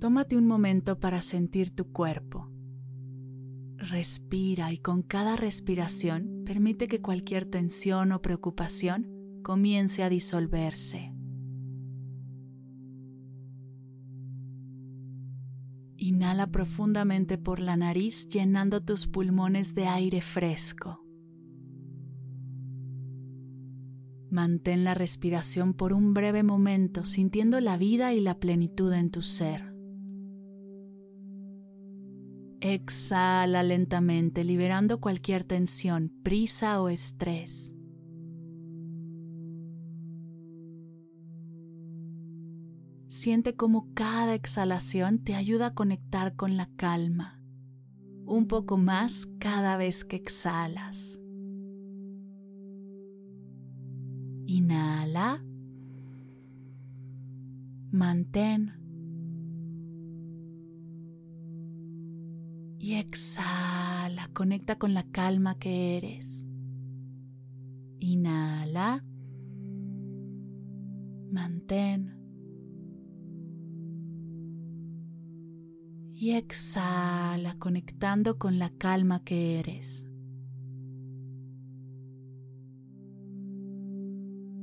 Tómate un momento para sentir tu cuerpo. Respira y con cada respiración permite que cualquier tensión o preocupación comience a disolverse. Inhala profundamente por la nariz llenando tus pulmones de aire fresco. Mantén la respiración por un breve momento sintiendo la vida y la plenitud en tu ser. Exhala lentamente, liberando cualquier tensión, prisa o estrés. Siente cómo cada exhalación te ayuda a conectar con la calma, un poco más cada vez que exhalas. Inhala. Mantén y exhala, conecta con la calma que eres. Inhala, mantén y exhala, conectando con la calma que eres.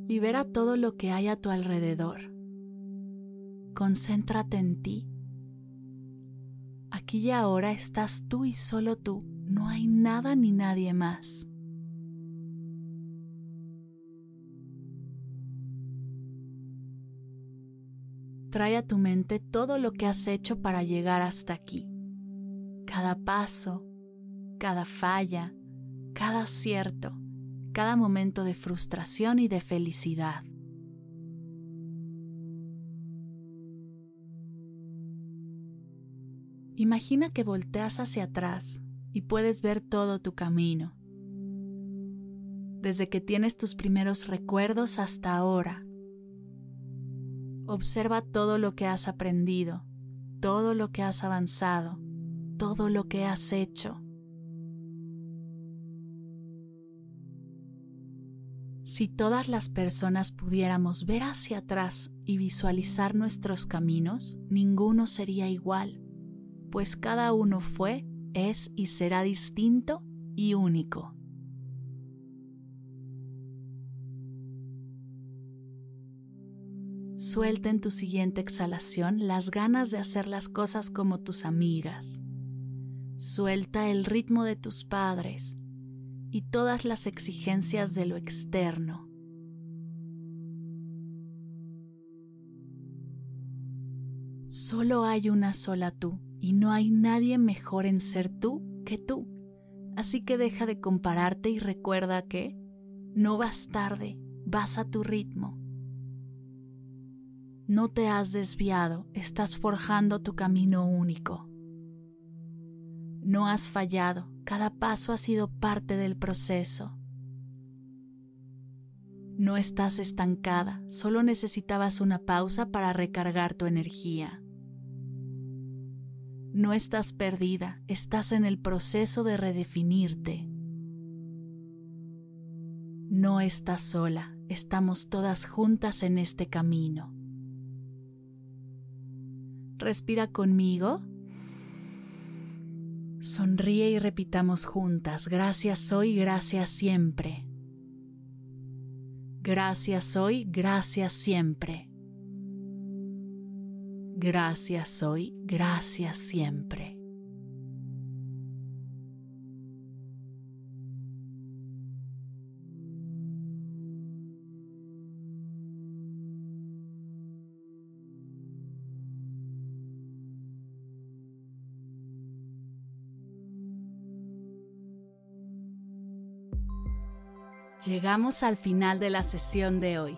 Libera todo lo que hay a tu alrededor. Concéntrate en ti Aquí y ahora estás tú y solo tú, no hay nada ni nadie más. Trae a tu mente todo lo que has hecho para llegar hasta aquí. Cada paso, cada falla, cada acierto, cada momento de frustración y de felicidad. Imagina que volteas hacia atrás y puedes ver todo tu camino, desde que tienes tus primeros recuerdos hasta ahora. Observa todo lo que has aprendido, todo lo que has avanzado, todo lo que has hecho. Si todas las personas pudiéramos ver hacia atrás y visualizar nuestros caminos, ninguno sería igual pues cada uno fue, es y será distinto y único. Suelta en tu siguiente exhalación las ganas de hacer las cosas como tus amigas. Suelta el ritmo de tus padres y todas las exigencias de lo externo. Solo hay una sola tú y no hay nadie mejor en ser tú que tú. Así que deja de compararte y recuerda que no vas tarde, vas a tu ritmo. No te has desviado, estás forjando tu camino único. No has fallado, cada paso ha sido parte del proceso. No estás estancada, solo necesitabas una pausa para recargar tu energía. No estás perdida, estás en el proceso de redefinirte. No estás sola, estamos todas juntas en este camino. Respira conmigo. Sonríe y repitamos juntas, gracias hoy, gracias siempre. Gracias hoy, gracias siempre gracias hoy, gracias siempre. Llegamos al final de la sesión de hoy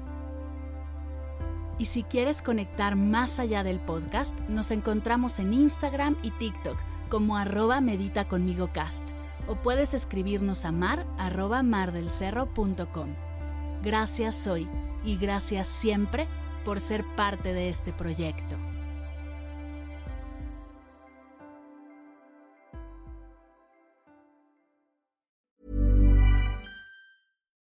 Y si quieres conectar más allá del podcast, nos encontramos en Instagram y TikTok como arroba medita conmigo cast o puedes escribirnos a mar arroba mardelcerro.com. Gracias hoy y gracias siempre por ser parte de este proyecto.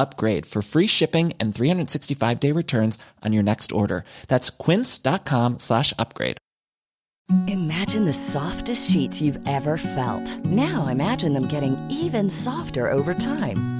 upgrade for free shipping and 365 day returns on your next order. That's quince.com slash upgrade. Imagine the softest sheets you've ever felt. Now imagine them getting even softer over time.